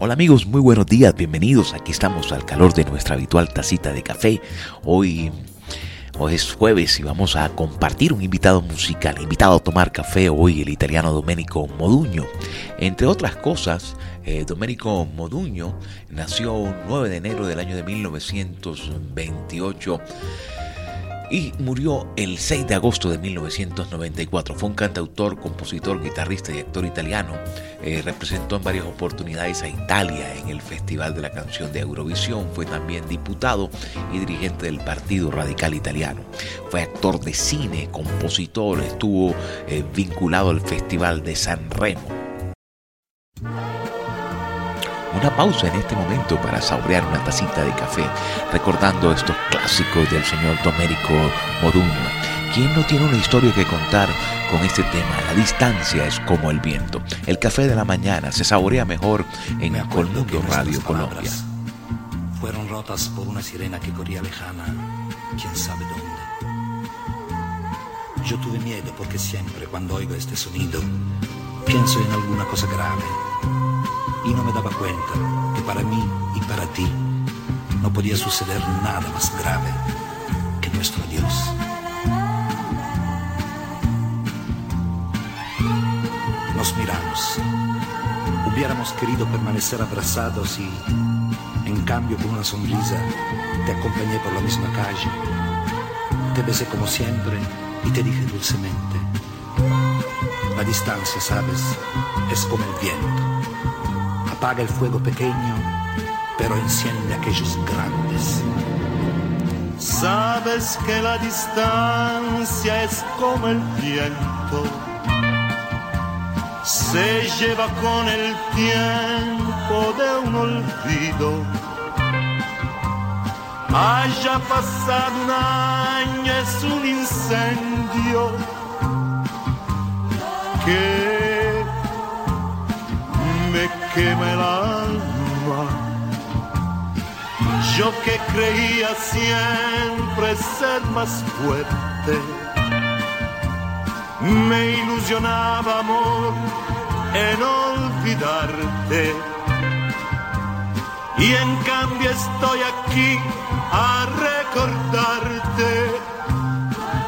Hola amigos, muy buenos días, bienvenidos. Aquí estamos al calor de nuestra habitual tacita de café. Hoy, hoy es jueves y vamos a compartir un invitado musical, invitado a tomar café hoy el italiano Domenico Moduño. Entre otras cosas, eh, Domenico Moduño nació un 9 de enero del año de 1928 y murió el 6 de agosto de 1994. Fue un cantautor, compositor, guitarrista y actor italiano. Eh, representó en varias oportunidades a Italia en el Festival de la Canción de Eurovisión. Fue también diputado y dirigente del Partido Radical Italiano. Fue actor de cine, compositor, estuvo eh, vinculado al Festival de San Remo una pausa en este momento para saborear una tacita de café, recordando estos clásicos del señor Domérico Moduño. ¿Quién no tiene una historia que contar con este tema? La distancia es como el viento. El café de la mañana se saborea mejor en Colmundo Radio Colombia. Fueron rotas por una sirena que corría lejana, quién sabe dónde. Yo tuve miedo porque siempre cuando oigo este sonido pienso en alguna cosa grave y no me daba cuenta que para mí y para ti no podía suceder nada más grave que nuestro Dios. Nos miramos. Hubiéramos querido permanecer abrazados y, en cambio, con una sonrisa, te acompañé por la misma calle. Te besé como siempre y te dije dulcemente, la distancia, sabes, es como el viento apaga el fuego pequeño, pero enciende aquellos grandes. Sabes que la distancia es como el viento, se lleva con el tiempo de un olvido. Haya pasado un es un incendio que quema el alma. Yo que creía siempre ser más fuerte, me ilusionaba amor en olvidarte. Y en cambio estoy aquí a recordarte,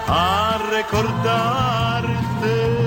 a recordarte.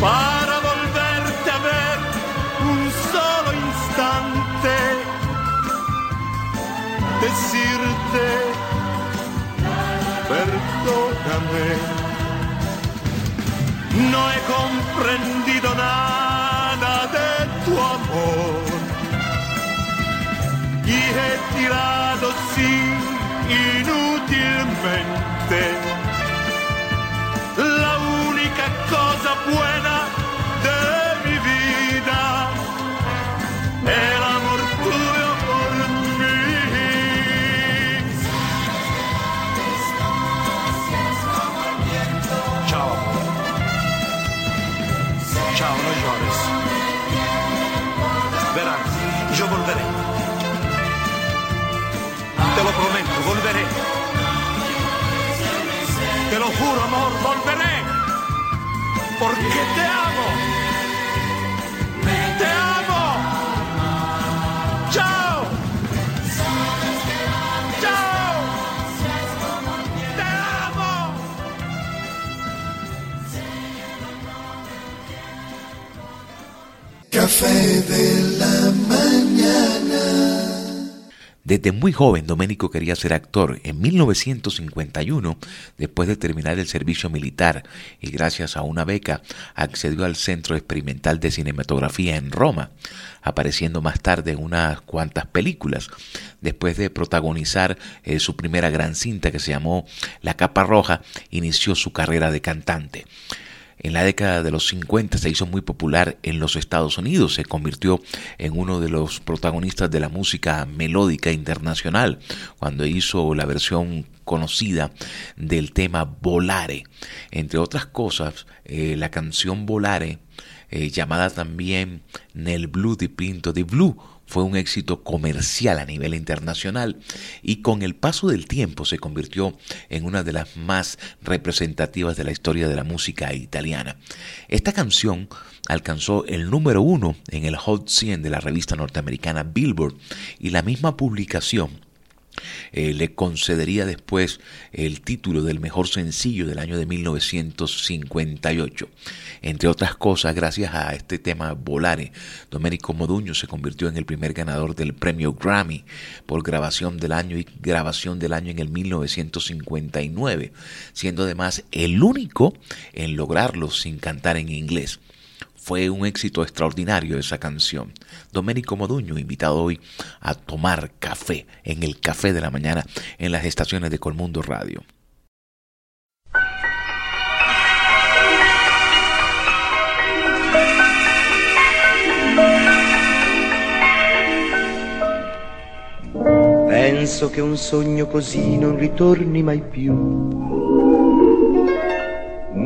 Para volverte a ver un solo instante, decirte, perdóname, no he comprendido nada y he tirado sin inútilmente cosa buena Te lo juro, amor, volveré porque te amo. Te amo. Chao. Chao. Te amo. Café de la. Desde muy joven, Domenico quería ser actor. En 1951, después de terminar el servicio militar y gracias a una beca, accedió al Centro Experimental de Cinematografía en Roma, apareciendo más tarde en unas cuantas películas. Después de protagonizar eh, su primera gran cinta que se llamó La Capa Roja, inició su carrera de cantante. En la década de los 50 se hizo muy popular en los Estados Unidos, se convirtió en uno de los protagonistas de la música melódica internacional cuando hizo la versión conocida del tema Volare. Entre otras cosas, eh, la canción Volare, eh, llamada también Nel Blue di Pinto di Blue, fue un éxito comercial a nivel internacional y con el paso del tiempo se convirtió en una de las más representativas de la historia de la música italiana. Esta canción alcanzó el número uno en el Hot 100 de la revista norteamericana Billboard y la misma publicación eh, le concedería después el título del mejor sencillo del año de 1958. Entre otras cosas, gracias a este tema Volare, Domenico Moduño se convirtió en el primer ganador del premio Grammy por grabación del año y grabación del año en el 1959, siendo además el único en lograrlo sin cantar en inglés. Fue un éxito extraordinario esa canción. Domenico Moduño, invitado hoy a tomar café en el café de la mañana en las estaciones de Colmundo Radio. Penso che un sogno così non ritorni mai più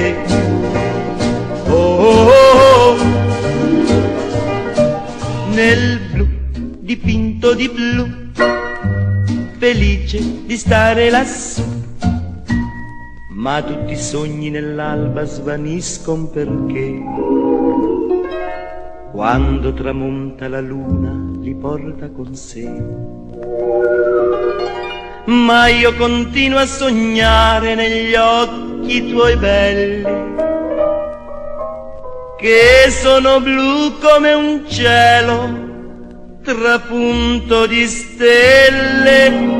Cantare, oh, oh, nel blu dipinto di blu, felice di stare lassù ma tutti i sogni nell'alba svaniscono perché quando tramonta la luna li porta con sé. Ma io continuo a sognare negli occhi tuoi belli, che sono blu come un cielo trapunto di stelle.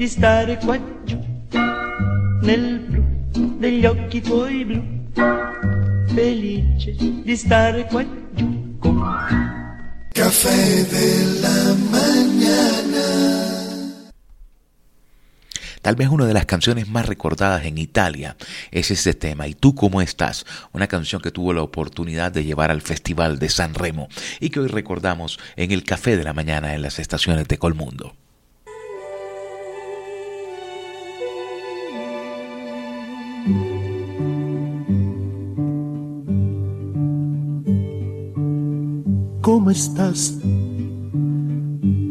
Di stare qua giù, nel blu degli occhi tuoi blu, felice di stare qua giù con Café de la mañana. Tal vez una de las canciones más recordadas en Italia es este tema, ¿Y tú cómo estás? Una canción que tuvo la oportunidad de llevar al Festival de San Remo y que hoy recordamos en el Café de la Mañana en las estaciones de Colmundo. ¿Cómo estás?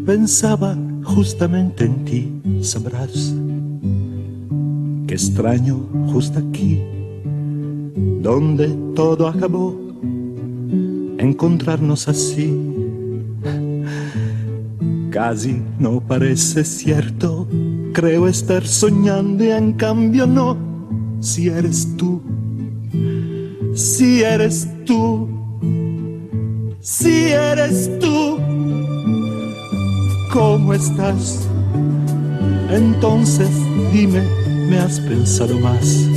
Pensaba justamente en ti, sabrás. Qué extraño justo aquí, donde todo acabó, encontrarnos así. Casi no parece cierto, creo estar soñando y en cambio no, si eres tú, si eres tú si eres tú, ¿cómo estás? Entonces dime, ¿me has pensado más?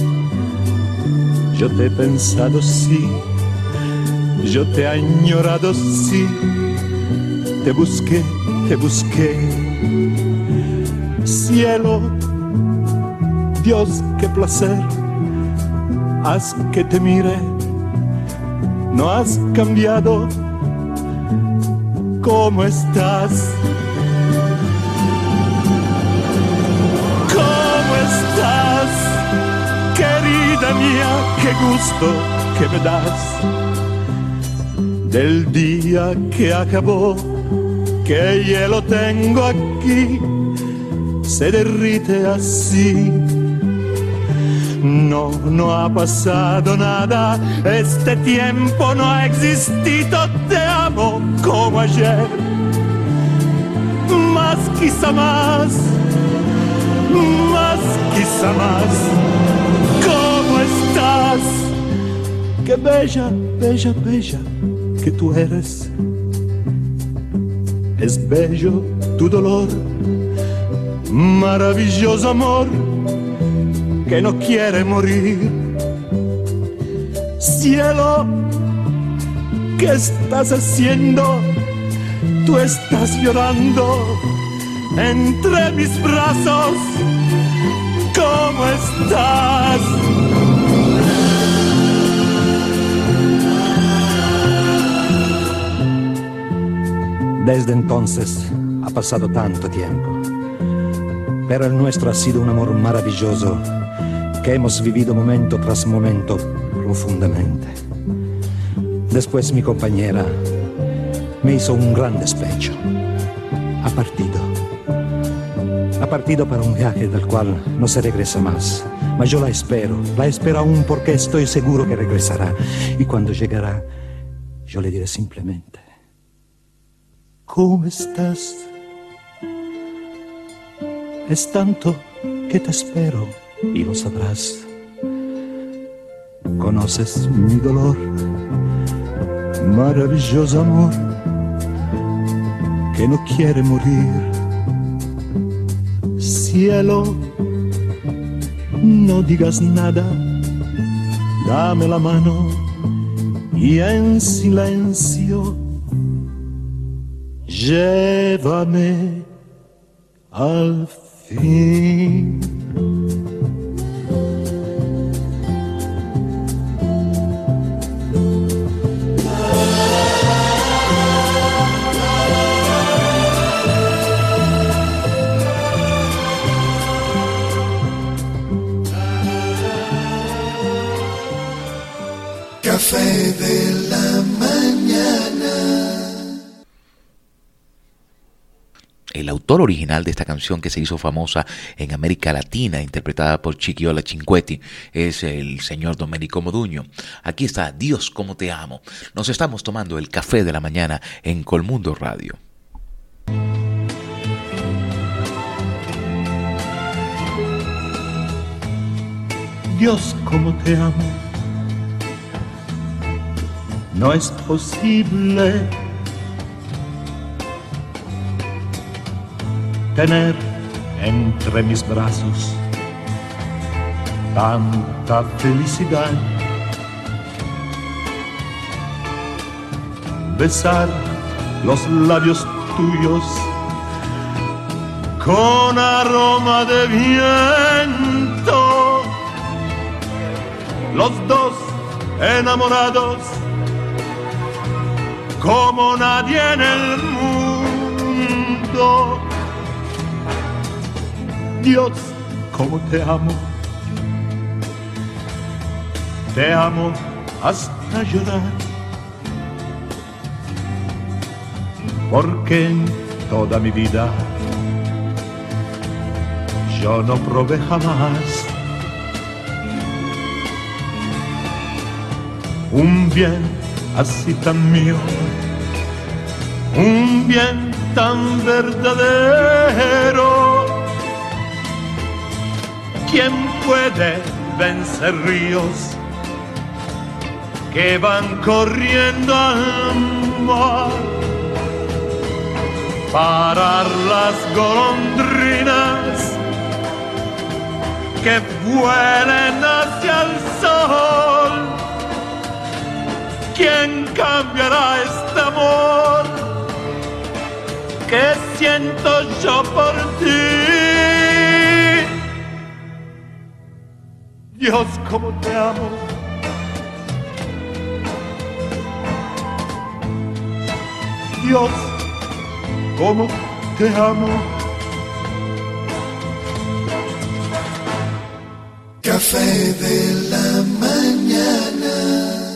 Yo te he pensado sí, yo te he añorado sí, te busqué, te busqué. Cielo, Dios, qué placer, haz que te mire, no has cambiado ¿Cómo estás? ¿Cómo estás? Querida mía, qué gusto que me das del día que acabó, que hielo tengo aquí, se derrite así. No, no ha pasado nada, este tiempo no ha existido, te amo como ayer. Más quizá más, más quizá más. ¿Cómo estás? Qué bella, bella, bella que tú eres. Es bello tu dolor, maravilloso amor que no quiere morir. Cielo, ¿qué estás haciendo? Tú estás llorando entre mis brazos. ¿Cómo estás? Desde entonces ha pasado tanto tiempo, pero el nuestro ha sido un amor maravilloso que hemos vivido momento tras momento profundamente. Después mi compañera me hizo un gran despecho. Ha partido. Ha partido para un viaje del cual no se regresa más. Mas yo la espero, la espero aún porque estoy seguro que regresará. Y cuando llegará, yo le diré simplemente, ¿cómo estás? Es tanto que te espero y lo sabrás. Conoces mi dolor, maravilloso amor, que no quiere morir. Cielo, no digas nada, dame la mano y en silencio llévame al fin. Café de la mañana. El autor original de esta canción que se hizo famosa en América Latina, interpretada por Chiquiola Cinquetti, es el señor Domenico Moduño. Aquí está Dios como te amo. Nos estamos tomando el café de la mañana en Colmundo Radio. Dios como te amo no es posible tener entre mis brazos tanta felicidad. besar los labios tuyos con aroma de viento. Los dos enamorados como nadie en el mundo. Dios, como te amo. Te amo hasta llorar. Porque en toda mi vida yo no probé jamás un bien así tan mío, un bien tan verdadero. ¿Quién puede vencer ríos que van corriendo al mar? Parar las golondrinas que vuelen hacia el sol ¿Quién cambiará este amor que siento yo por ti? Dios, cómo te amo. Dios, cómo te amo. Café de la mañana.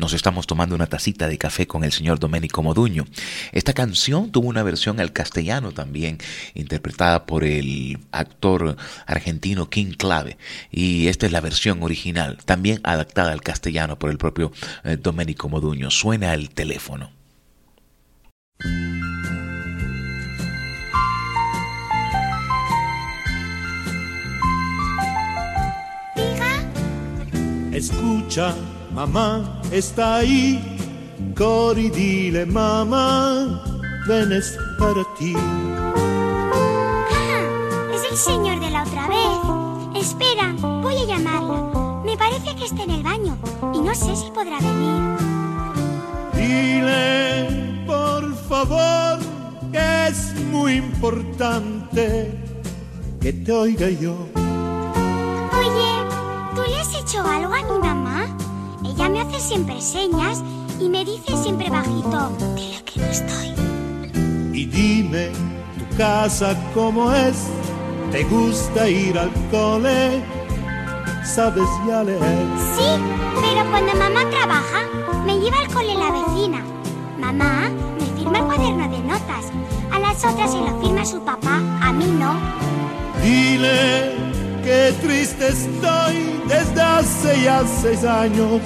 Nos estamos tomando una tacita de café con el señor Domenico Moduño. Esta canción tuvo una versión al castellano también, interpretada por el actor argentino King Clave. Y esta es la versión original, también adaptada al castellano por el propio eh, Domenico Moduño. Suena el teléfono. Escucha Mamá está ahí, Cori, dile mamá, ven es para ti. Ah, es el señor de la otra vez. Espera, voy a llamarlo. Me parece que está en el baño y no sé si podrá venir. Dile, por favor, que es muy importante que te oiga yo. Oye, ¿tú le has hecho algo a mi mamá? Ella me hace siempre señas y me dice siempre bajito, dile que no estoy. Y dime, tu casa cómo es, te gusta ir al cole, sabes ya leer. Sí, pero cuando mamá trabaja, me lleva al cole la vecina. Mamá me firma el cuaderno de notas. A las otras se lo firma su papá, a mí no. Dile Qué triste estoy desde hace ya seis años,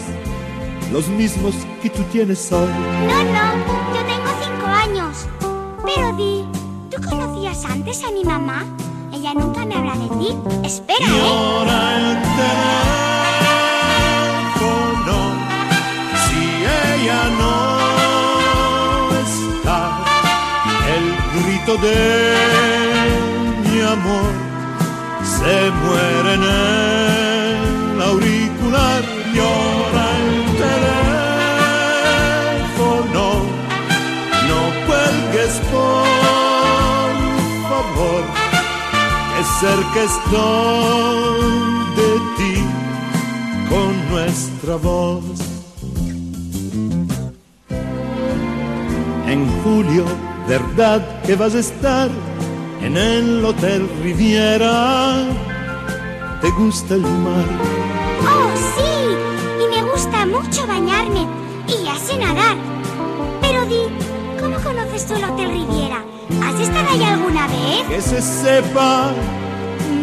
los mismos que tú tienes hoy. No, no, yo tengo cinco años. Pero di, ¿tú conocías antes a mi mamá? Ella nunca me habla de ti. Espera, ¿eh? ahora el teléfono, si ella no está, el grito de mi amor se muere en el auricular, por favor, es cerca estoy de ti con nuestra voz. En julio, ¿verdad que vas a estar? en el Hotel Riviera. ¿Te gusta el mar? Oh, sí, y me gusta mucho bañarme y ya sé nadar. Pero di, ¿cómo conoces tú el Hotel Riviera? ¿Has estado ahí alguna vez? Que se sepa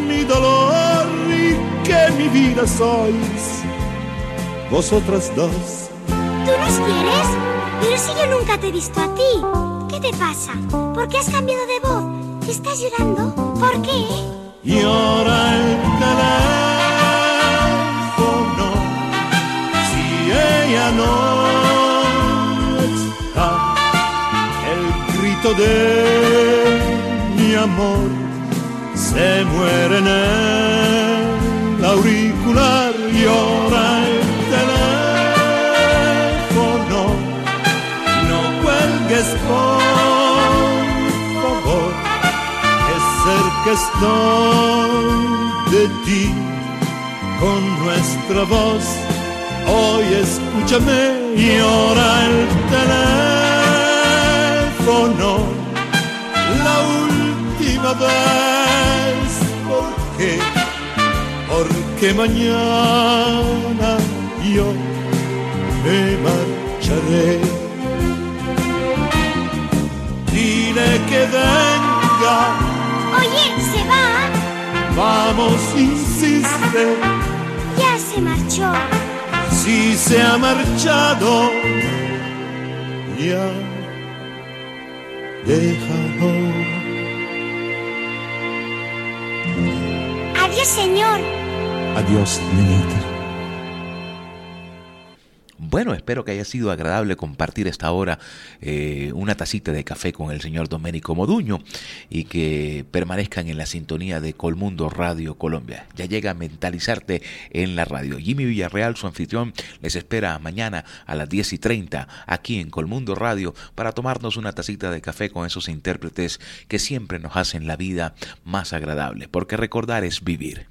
mi dolor y que mi vida sois vosotras dos. ¿Tú nos quieres? Pero si yo nunca te he visto a ti. ¿Qué te pasa? ¿Por qué has cambiado de voz? ¿Estás llorando? ¿Por qué? Y ahora el de mi amor se muere en el auricular y ahora el teléfono. No cuelgues por favor, es ser que estoy de ti con nuestra voz. Hoy escúchame y ahora el teléfono la última vez, ¿por qué? Porque mañana yo me marcharé. Dile que venga. Oye, ¿se va? Vamos, insiste. Ya se marchó. Si se ha marchado, ya Adiós, señor. Adiós, niñita. Bueno, espero que haya sido agradable compartir esta hora eh, una tacita de café con el señor Domenico Moduño y que permanezcan en la sintonía de Colmundo Radio Colombia. Ya llega a mentalizarte en la radio. Jimmy Villarreal, su anfitrión, les espera mañana a las 10 y 30 aquí en Colmundo Radio para tomarnos una tacita de café con esos intérpretes que siempre nos hacen la vida más agradable, porque recordar es vivir.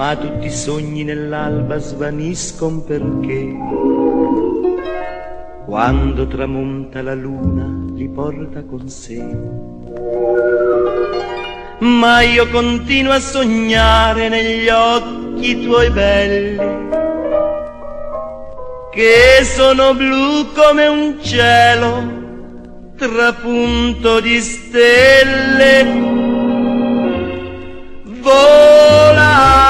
Ma tutti i sogni nell'alba svaniscono perché quando tramonta la luna li porta con sé. Ma io continuo a sognare negli occhi tuoi belli, che sono blu come un cielo trapunto di stelle, volare.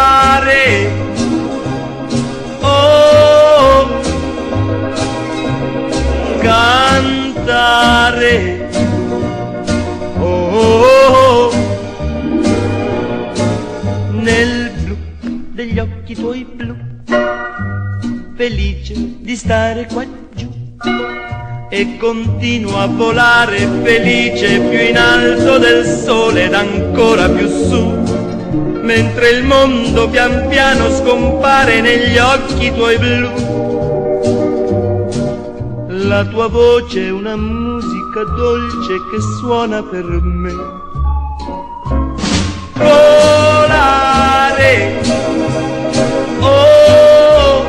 Cantare. Oh, nel blu degli occhi tuoi blu, felice di stare qua giù e continuo a volare felice più in alto del sole ed ancora più su, mentre il mondo pian piano scompare negli occhi tuoi blu. La tua voce è una musica dolce che suona per me. Volare, oh,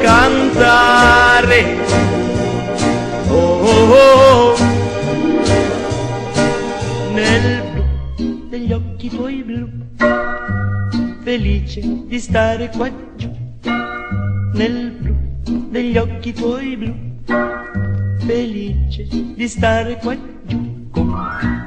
cantare. Oh, oh, oh, nel blu degli occhi tuoi blu, felice di stare qua giù. Nel degli occhi tuoi blu, felice di stare qua giù con